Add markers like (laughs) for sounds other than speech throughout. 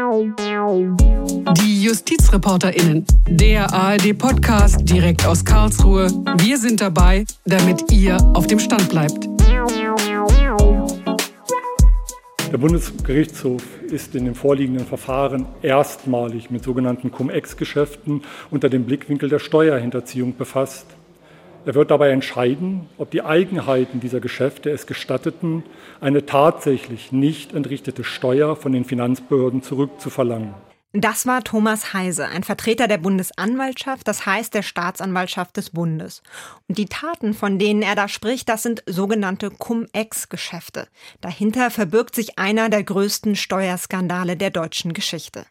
Die JustizreporterInnen, der ARD-Podcast direkt aus Karlsruhe. Wir sind dabei, damit ihr auf dem Stand bleibt. Der Bundesgerichtshof ist in dem vorliegenden Verfahren erstmalig mit sogenannten Cum-Ex-Geschäften unter dem Blickwinkel der Steuerhinterziehung befasst. Er wird dabei entscheiden, ob die Eigenheiten dieser Geschäfte es gestatteten, eine tatsächlich nicht entrichtete Steuer von den Finanzbehörden zurückzuverlangen. Das war Thomas Heise, ein Vertreter der Bundesanwaltschaft, das heißt der Staatsanwaltschaft des Bundes. Und die Taten, von denen er da spricht, das sind sogenannte Cum-Ex-Geschäfte. Dahinter verbirgt sich einer der größten Steuerskandale der deutschen Geschichte.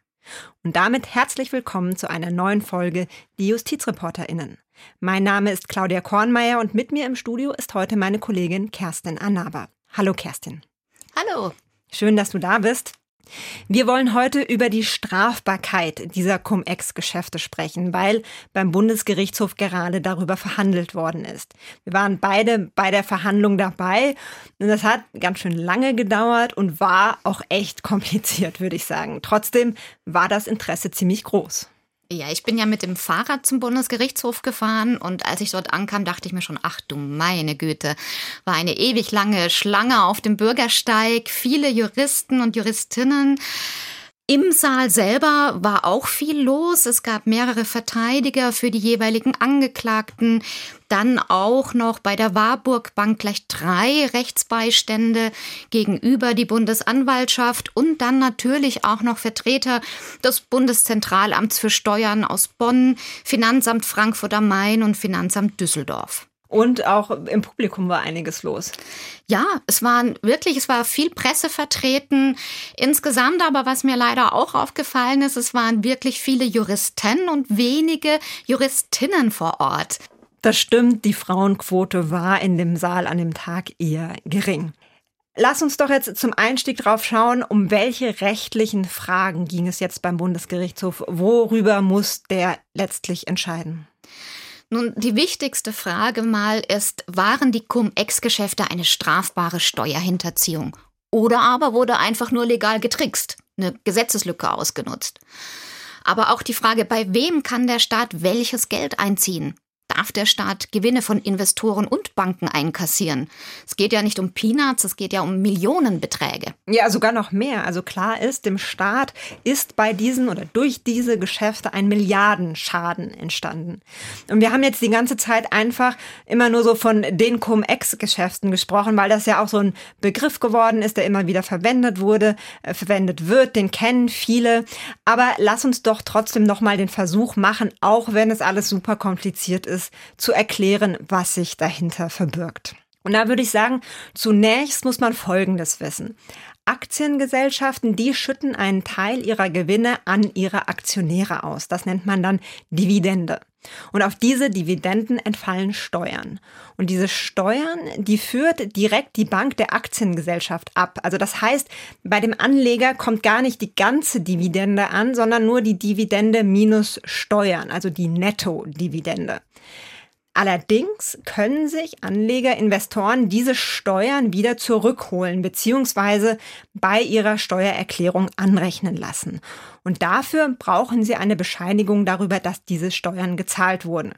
Und damit herzlich willkommen zu einer neuen Folge Die JustizreporterInnen. Mein Name ist Claudia Kornmeier und mit mir im Studio ist heute meine Kollegin Kerstin Anaba. Hallo Kerstin. Hallo. Schön, dass du da bist. Wir wollen heute über die Strafbarkeit dieser Cum-Ex-Geschäfte sprechen, weil beim Bundesgerichtshof gerade darüber verhandelt worden ist. Wir waren beide bei der Verhandlung dabei und das hat ganz schön lange gedauert und war auch echt (laughs) kompliziert, würde ich sagen. Trotzdem war das Interesse ziemlich groß. Ja, ich bin ja mit dem Fahrrad zum Bundesgerichtshof gefahren und als ich dort ankam, dachte ich mir schon, ach du meine Güte, war eine ewig lange Schlange auf dem Bürgersteig, viele Juristen und Juristinnen. Im Saal selber war auch viel los. Es gab mehrere Verteidiger für die jeweiligen Angeklagten. Dann auch noch bei der Warburg Bank gleich drei Rechtsbeistände gegenüber die Bundesanwaltschaft und dann natürlich auch noch Vertreter des Bundeszentralamts für Steuern aus Bonn, Finanzamt Frankfurt am Main und Finanzamt Düsseldorf. Und auch im Publikum war einiges los. Ja, es waren wirklich, es war viel Presse vertreten. Insgesamt aber, was mir leider auch aufgefallen ist, es waren wirklich viele Juristen und wenige Juristinnen vor Ort. Das stimmt, die Frauenquote war in dem Saal an dem Tag eher gering. Lass uns doch jetzt zum Einstieg drauf schauen, um welche rechtlichen Fragen ging es jetzt beim Bundesgerichtshof? Worüber muss der letztlich entscheiden? Nun, die wichtigste Frage mal ist, waren die Cum-Ex-Geschäfte eine strafbare Steuerhinterziehung? Oder aber wurde einfach nur legal getrickst, eine Gesetzeslücke ausgenutzt? Aber auch die Frage, bei wem kann der Staat welches Geld einziehen? Darf der Staat Gewinne von Investoren und Banken einkassieren. Es geht ja nicht um Peanuts, es geht ja um Millionenbeträge. Ja, sogar noch mehr. Also klar ist, dem Staat ist bei diesen oder durch diese Geschäfte ein Milliardenschaden entstanden. Und wir haben jetzt die ganze Zeit einfach immer nur so von den Cum-Ex-Geschäften gesprochen, weil das ja auch so ein Begriff geworden ist, der immer wieder verwendet wurde, äh, verwendet wird. Den kennen viele. Aber lass uns doch trotzdem nochmal den Versuch machen, auch wenn es alles super kompliziert ist, ist, zu erklären, was sich dahinter verbirgt. Und da würde ich sagen, zunächst muss man Folgendes wissen. Aktiengesellschaften, die schütten einen Teil ihrer Gewinne an ihre Aktionäre aus. Das nennt man dann Dividende. Und auf diese Dividenden entfallen Steuern. Und diese Steuern, die führt direkt die Bank der Aktiengesellschaft ab. Also das heißt, bei dem Anleger kommt gar nicht die ganze Dividende an, sondern nur die Dividende minus Steuern, also die Netto-Dividende. Allerdings können sich Anleger, Investoren diese Steuern wieder zurückholen bzw. bei ihrer Steuererklärung anrechnen lassen. Und dafür brauchen sie eine Bescheinigung darüber, dass diese Steuern gezahlt wurden.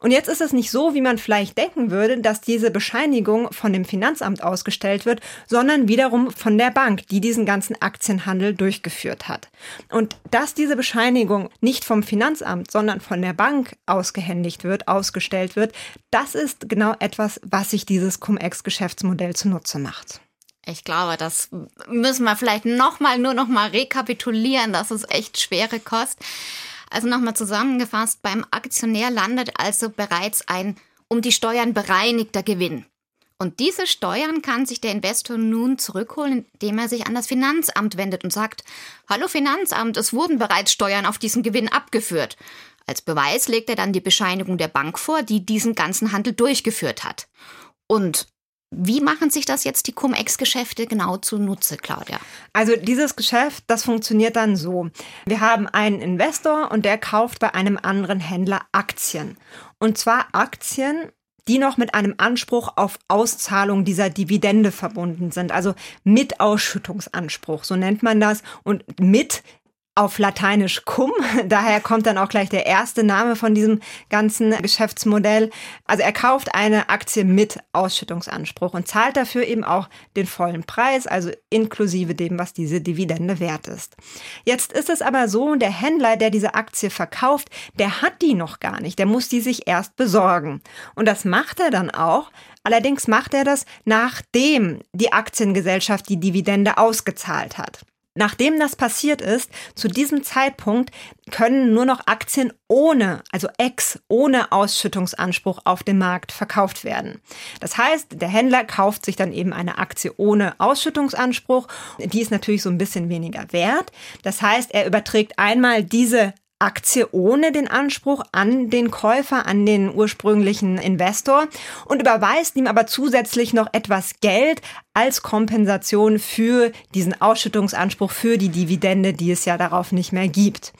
Und jetzt ist es nicht so, wie man vielleicht denken würde, dass diese Bescheinigung von dem Finanzamt ausgestellt wird, sondern wiederum von der Bank, die diesen ganzen Aktienhandel durchgeführt hat. Und dass diese Bescheinigung nicht vom Finanzamt, sondern von der Bank ausgehändigt wird, ausgestellt wird, das ist genau etwas, was sich dieses Cum-Ex-Geschäftsmodell zunutze macht. Ich glaube, das müssen wir vielleicht nochmal, nur nochmal rekapitulieren. Das ist echt schwere Kost. Also nochmal zusammengefasst, beim Aktionär landet also bereits ein um die Steuern bereinigter Gewinn. Und diese Steuern kann sich der Investor nun zurückholen, indem er sich an das Finanzamt wendet und sagt, Hallo Finanzamt, es wurden bereits Steuern auf diesen Gewinn abgeführt. Als Beweis legt er dann die Bescheinigung der Bank vor, die diesen ganzen Handel durchgeführt hat. Und wie machen sich das jetzt die Cum-Ex-Geschäfte genau zunutze, Claudia? Also dieses Geschäft, das funktioniert dann so. Wir haben einen Investor und der kauft bei einem anderen Händler Aktien. Und zwar Aktien, die noch mit einem Anspruch auf Auszahlung dieser Dividende verbunden sind, also mit Ausschüttungsanspruch, so nennt man das. Und mit auf Lateinisch cum. (laughs) Daher kommt dann auch gleich der erste Name von diesem ganzen Geschäftsmodell. Also er kauft eine Aktie mit Ausschüttungsanspruch und zahlt dafür eben auch den vollen Preis, also inklusive dem, was diese Dividende wert ist. Jetzt ist es aber so, der Händler, der diese Aktie verkauft, der hat die noch gar nicht. Der muss die sich erst besorgen. Und das macht er dann auch. Allerdings macht er das, nachdem die Aktiengesellschaft die Dividende ausgezahlt hat. Nachdem das passiert ist, zu diesem Zeitpunkt können nur noch Aktien ohne, also ex, ohne Ausschüttungsanspruch auf dem Markt verkauft werden. Das heißt, der Händler kauft sich dann eben eine Aktie ohne Ausschüttungsanspruch. Die ist natürlich so ein bisschen weniger wert. Das heißt, er überträgt einmal diese Aktie ohne den Anspruch an den Käufer, an den ursprünglichen Investor und überweist ihm aber zusätzlich noch etwas Geld als Kompensation für diesen Ausschüttungsanspruch, für die Dividende, die es ja darauf nicht mehr gibt.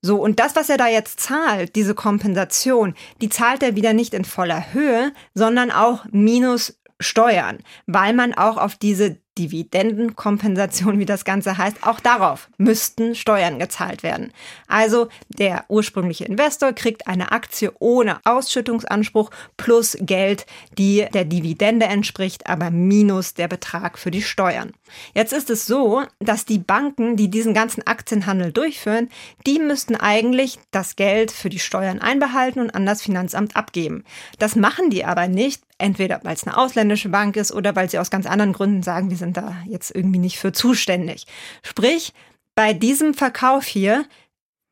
So, und das, was er da jetzt zahlt, diese Kompensation, die zahlt er wieder nicht in voller Höhe, sondern auch minus Steuern, weil man auch auf diese Dividendenkompensation, wie das Ganze heißt, auch darauf müssten Steuern gezahlt werden. Also der ursprüngliche Investor kriegt eine Aktie ohne Ausschüttungsanspruch plus Geld, die der Dividende entspricht, aber minus der Betrag für die Steuern. Jetzt ist es so, dass die Banken, die diesen ganzen Aktienhandel durchführen, die müssten eigentlich das Geld für die Steuern einbehalten und an das Finanzamt abgeben. Das machen die aber nicht, entweder weil es eine ausländische Bank ist oder weil sie aus ganz anderen Gründen sagen, wir sind da jetzt irgendwie nicht für zuständig. Sprich, bei diesem Verkauf hier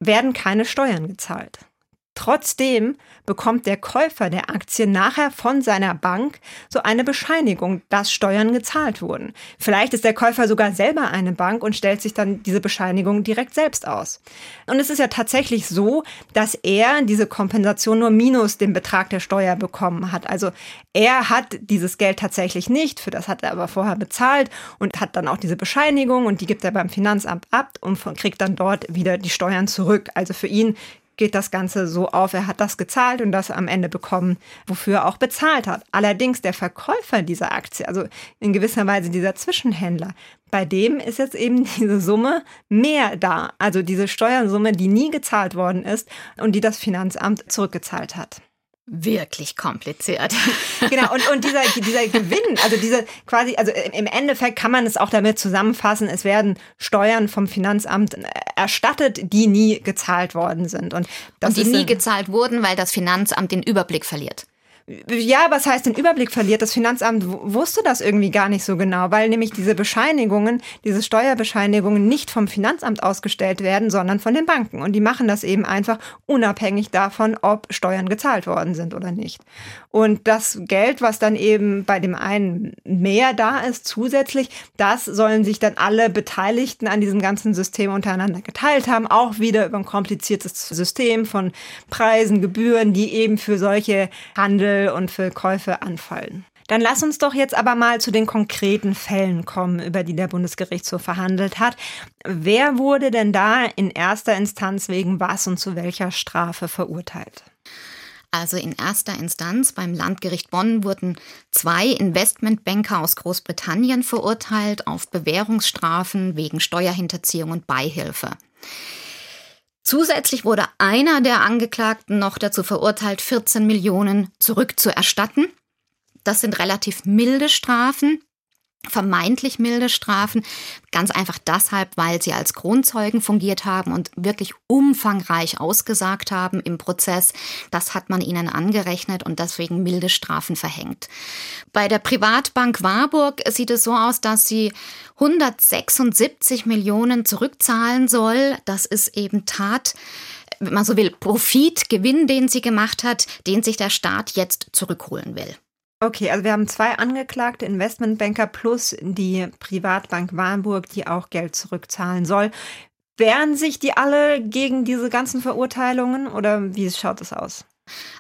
werden keine Steuern gezahlt. Trotzdem bekommt der Käufer der Aktie nachher von seiner Bank so eine Bescheinigung, dass Steuern gezahlt wurden. Vielleicht ist der Käufer sogar selber eine Bank und stellt sich dann diese Bescheinigung direkt selbst aus. Und es ist ja tatsächlich so, dass er diese Kompensation nur minus dem Betrag der Steuer bekommen hat. Also er hat dieses Geld tatsächlich nicht, für das hat er aber vorher bezahlt und hat dann auch diese Bescheinigung und die gibt er beim Finanzamt ab und kriegt dann dort wieder die Steuern zurück. Also für ihn geht das Ganze so auf, er hat das gezahlt und das am Ende bekommen, wofür er auch bezahlt hat. Allerdings der Verkäufer dieser Aktie, also in gewisser Weise dieser Zwischenhändler, bei dem ist jetzt eben (laughs) diese Summe mehr da. Also diese Steuersumme, die nie gezahlt worden ist und die das Finanzamt zurückgezahlt hat wirklich kompliziert. (laughs) genau, und, und dieser, dieser Gewinn, also diese quasi, also im Endeffekt kann man es auch damit zusammenfassen, es werden Steuern vom Finanzamt erstattet, die nie gezahlt worden sind. Und, und die nie gezahlt wurden, weil das Finanzamt den Überblick verliert. Ja, was heißt den Überblick verliert? Das Finanzamt wusste das irgendwie gar nicht so genau, weil nämlich diese Bescheinigungen, diese Steuerbescheinigungen nicht vom Finanzamt ausgestellt werden, sondern von den Banken. Und die machen das eben einfach unabhängig davon, ob Steuern gezahlt worden sind oder nicht. Und das Geld, was dann eben bei dem einen mehr da ist, zusätzlich, das sollen sich dann alle Beteiligten an diesem ganzen System untereinander geteilt haben, auch wieder über ein kompliziertes System von Preisen, Gebühren, die eben für solche Handel und für Käufe anfallen. Dann lass uns doch jetzt aber mal zu den konkreten Fällen kommen, über die der Bundesgerichtshof verhandelt hat. Wer wurde denn da in erster Instanz wegen was und zu welcher Strafe verurteilt? Also in erster Instanz beim Landgericht Bonn wurden zwei Investmentbanker aus Großbritannien verurteilt auf Bewährungsstrafen wegen Steuerhinterziehung und Beihilfe. Zusätzlich wurde einer der Angeklagten noch dazu verurteilt, 14 Millionen zurückzuerstatten. Das sind relativ milde Strafen vermeintlich milde Strafen, ganz einfach deshalb, weil sie als Kronzeugen fungiert haben und wirklich umfangreich ausgesagt haben im Prozess. Das hat man ihnen angerechnet und deswegen milde Strafen verhängt. Bei der Privatbank Warburg sieht es so aus, dass sie 176 Millionen zurückzahlen soll. Das ist eben Tat wenn man so will, Profit, Gewinn, den sie gemacht hat, den sich der Staat jetzt zurückholen will. Okay, also wir haben zwei angeklagte Investmentbanker plus die Privatbank Warburg, die auch Geld zurückzahlen soll. Wehren sich die alle gegen diese ganzen Verurteilungen oder wie schaut es aus?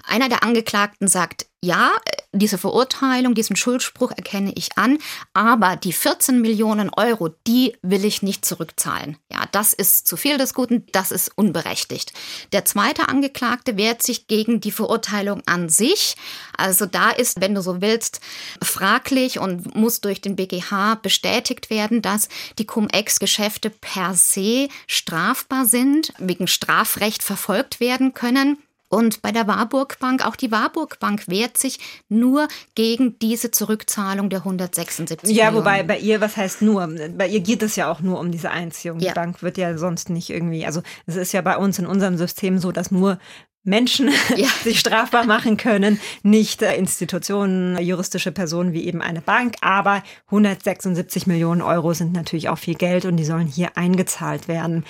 Einer der Angeklagten sagt, ja, diese Verurteilung, diesen Schuldspruch erkenne ich an, aber die 14 Millionen Euro, die will ich nicht zurückzahlen. Ja, das ist zu viel des Guten, das ist unberechtigt. Der zweite Angeklagte wehrt sich gegen die Verurteilung an sich. Also da ist, wenn du so willst, fraglich und muss durch den BGH bestätigt werden, dass die Cum-Ex-Geschäfte per se strafbar sind, wegen Strafrecht verfolgt werden können. Und bei der Warburg Bank, auch die Warburg Bank wehrt sich nur gegen diese Zurückzahlung der 176 Ja, Millionen. wobei bei ihr, was heißt nur? Bei ihr geht es ja auch nur um diese Einziehung. Ja. Die Bank wird ja sonst nicht irgendwie, also es ist ja bei uns in unserem System so, dass nur Menschen (laughs) Ja. sich strafbar machen können, nicht äh, Institutionen, juristische Personen wie eben eine Bank. Aber 176 Millionen Euro sind natürlich auch viel Geld und die sollen hier eingezahlt werden.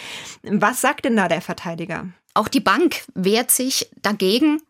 Was sagt denn da der Verteidiger? Auch die Bank wehrt sich dagegen.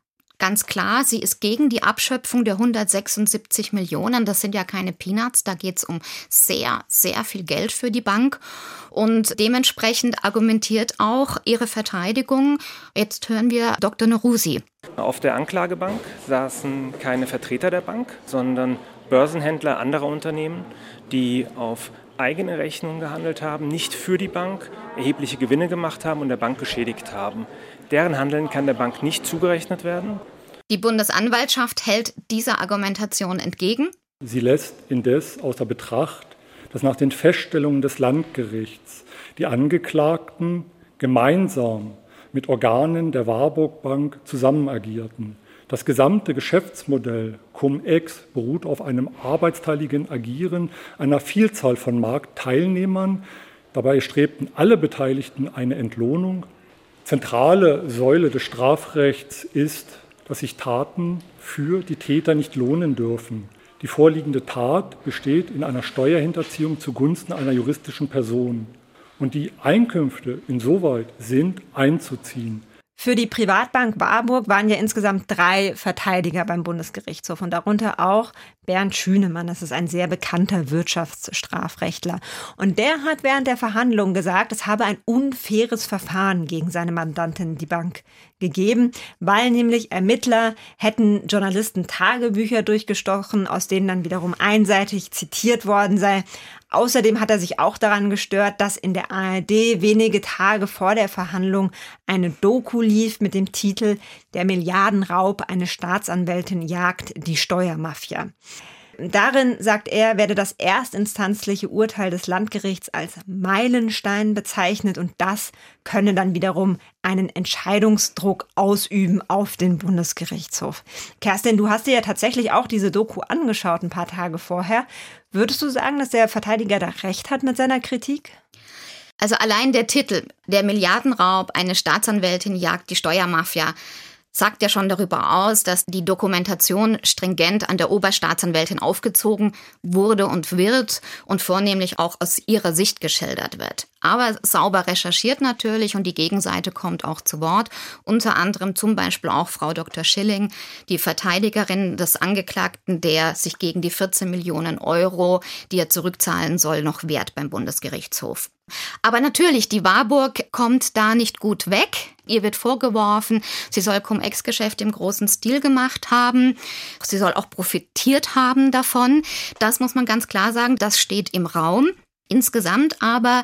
Ganz klar, sie ist gegen die Abschöpfung der 176 Millionen. Das sind ja keine Peanuts, da geht es um sehr, sehr viel Geld für die Bank. Und dementsprechend argumentiert auch ihre Verteidigung. Jetzt hören wir Dr. Nerusi. Auf der Anklagebank saßen keine Vertreter der Bank, sondern Börsenhändler anderer Unternehmen, die auf eigene Rechnung gehandelt haben, nicht für die Bank, erhebliche Gewinne gemacht haben und der Bank geschädigt haben. Deren Handeln kann der Bank nicht zugerechnet werden. Die Bundesanwaltschaft hält dieser Argumentation entgegen. Sie lässt indes außer Betracht, dass nach den Feststellungen des Landgerichts die Angeklagten gemeinsam mit Organen der Warburg Bank zusammen agierten. Das gesamte Geschäftsmodell Cum-Ex beruht auf einem arbeitsteiligen Agieren einer Vielzahl von Marktteilnehmern. Dabei strebten alle Beteiligten eine Entlohnung. Zentrale Säule des Strafrechts ist, dass sich Taten für die Täter nicht lohnen dürfen. Die vorliegende Tat besteht in einer Steuerhinterziehung zugunsten einer juristischen Person. Und die Einkünfte insoweit sind einzuziehen. Für die Privatbank Warburg waren ja insgesamt drei Verteidiger beim Bundesgerichtshof und darunter auch Bernd Schünemann. Das ist ein sehr bekannter Wirtschaftsstrafrechtler. Und der hat während der Verhandlung gesagt, es habe ein unfaires Verfahren gegen seine Mandantin, die Bank, gegeben, weil nämlich Ermittler hätten Journalisten Tagebücher durchgestochen, aus denen dann wiederum einseitig zitiert worden sei. Außerdem hat er sich auch daran gestört, dass in der ARD wenige Tage vor der Verhandlung eine Doku lief mit dem Titel Der Milliardenraub, eine Staatsanwältin jagt die Steuermafia. Darin, sagt er, werde das erstinstanzliche Urteil des Landgerichts als Meilenstein bezeichnet und das könne dann wiederum einen Entscheidungsdruck ausüben auf den Bundesgerichtshof. Kerstin, du hast dir ja tatsächlich auch diese Doku angeschaut ein paar Tage vorher. Würdest du sagen, dass der Verteidiger da recht hat mit seiner Kritik? Also allein der Titel, der Milliardenraub, eine Staatsanwältin jagt die Steuermafia, sagt ja schon darüber aus, dass die Dokumentation stringent an der Oberstaatsanwältin aufgezogen wurde und wird und vornehmlich auch aus ihrer Sicht geschildert wird. Aber sauber recherchiert natürlich und die Gegenseite kommt auch zu Wort. Unter anderem zum Beispiel auch Frau Dr. Schilling, die Verteidigerin des Angeklagten, der sich gegen die 14 Millionen Euro, die er zurückzahlen soll, noch wehrt beim Bundesgerichtshof. Aber natürlich, die Warburg kommt da nicht gut weg. Ihr wird vorgeworfen, sie soll Cum-Ex-Geschäfte im großen Stil gemacht haben. Sie soll auch profitiert haben davon. Das muss man ganz klar sagen, das steht im Raum. Insgesamt aber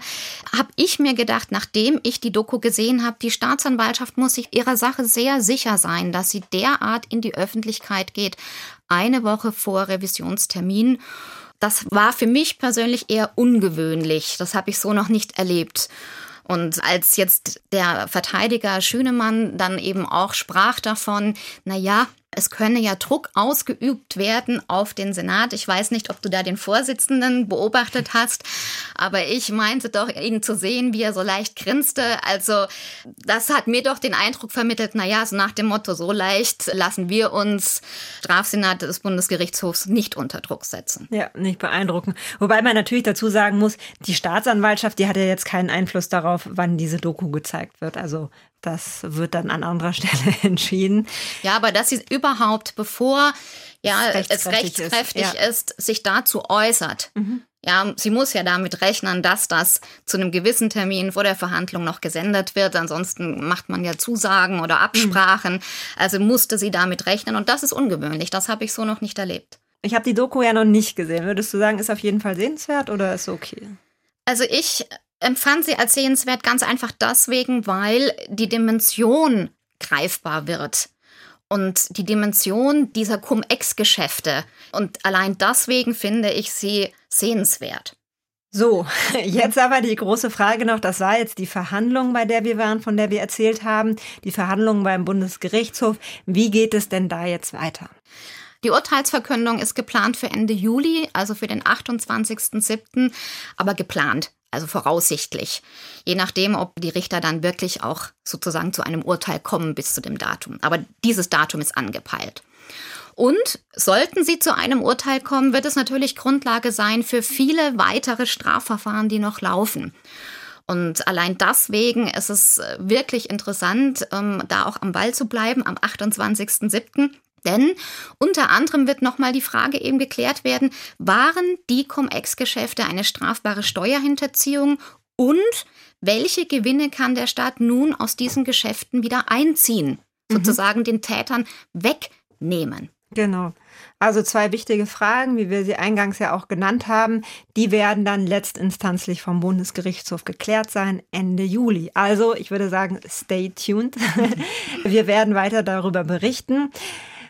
habe ich mir gedacht, nachdem ich die Doku gesehen habe, die Staatsanwaltschaft muss sich ihrer Sache sehr sicher sein, dass sie derart in die Öffentlichkeit geht, eine Woche vor Revisionstermin. Das war für mich persönlich eher ungewöhnlich. Das habe ich so noch nicht erlebt. Und als jetzt der Verteidiger Schünemann dann eben auch sprach davon, na ja, es könne ja Druck ausgeübt werden auf den Senat. Ich weiß nicht, ob du da den Vorsitzenden beobachtet hast, aber ich meinte doch, ihn zu sehen, wie er so leicht grinste. Also das hat mir doch den Eindruck vermittelt, na ja, so nach dem Motto, so leicht lassen wir uns Strafsenat des Bundesgerichtshofs nicht unter Druck setzen. Ja, nicht beeindruckend. Wobei man natürlich dazu sagen muss, die Staatsanwaltschaft, die hat ja jetzt keinen Einfluss darauf, wann diese Doku gezeigt wird. Also das wird dann an anderer (laughs) Stelle entschieden. Ja, aber dass sie überhaupt, bevor ja, Es es rechtskräftig rechtskräftig ist, ist, ja. sich dazu äußert. Ja, sie muss ja damit rechnen, dass das zu einem gewissen Termin vor der Verhandlung noch gesendet wird. Ansonsten macht man ja Zusagen oder Absprachen. Mhm. Also musste sie damit rechnen. Und das ist ungewöhnlich. Das habe ich so noch nicht erlebt. Ich habe die Doku ja noch nicht gesehen. Würdest du sagen, ist auf jeden Fall sehenswert oder ist okay? Also ich empfand sie als sehenswert ganz einfach deswegen, weil die Dimension greifbar wird und die Dimension dieser Cum-Ex-Geschäfte. Und allein deswegen finde ich sie sehenswert. So, (laughs) jetzt aber die große Frage noch, das war jetzt die Verhandlung, bei der wir waren, von der wir erzählt haben, die Verhandlung beim Bundesgerichtshof. Wie geht es denn da jetzt weiter? Die Urteilsverkündung ist geplant für Ende Juli, also für den 28.07., aber geplant also voraussichtlich, je nachdem, ob die Richter dann wirklich auch sozusagen zu einem Urteil kommen bis zu dem Datum. Aber dieses Datum ist angepeilt. Und sollten sie zu einem Urteil kommen, wird es natürlich Grundlage sein für viele weitere Strafverfahren, die noch laufen. Und allein deswegen ist es wirklich interessant, ähm, da auch am Ball zu bleiben am 28.07. Denn unter anderem wird nochmal die Frage eben geklärt werden, waren die Cum-Ex-Geschäfte eine strafbare Steuerhinterziehung und welche Gewinne kann der Staat nun aus diesen Geschäften wieder einziehen, mhm. sozusagen den Tätern wegnehmen? Genau. Also zwei wichtige Fragen, wie wir sie eingangs ja auch genannt haben, die werden dann letztinstanzlich vom Bundesgerichtshof geklärt sein Ende Juli. Also ich würde sagen, stay tuned. (laughs) wir werden weiter darüber berichten.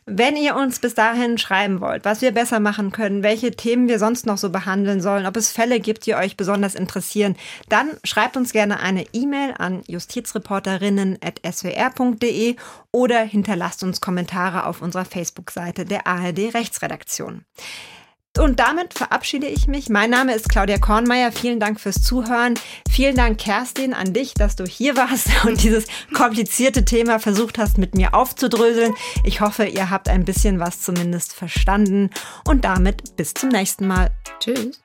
Wenn ihr uns bis dahin schreiben wollt, was wir besser machen können, welche Themen wir sonst noch so behandeln sollen, ob es Fälle gibt, die euch besonders interessieren, dann schreibt uns gerne eine E-Mail an justizreporterinnen.swr.de oder hinterlasst uns Kommentare auf unserer Facebook-Seite der ARD Rechtsredaktion. Und damit verabschiede ich mich. Mein Name ist Claudia Kornmeier. Vielen Dank fürs Zuhören. Vielen Dank, Kerstin, an dich, dass du hier warst (laughs) und dieses komplizierte Thema versucht hast, mit mir aufzudröseln. Ich hoffe, ihr habt ein bisschen was zumindest verstanden. Und damit bis zum nächsten Mal. Tschüss.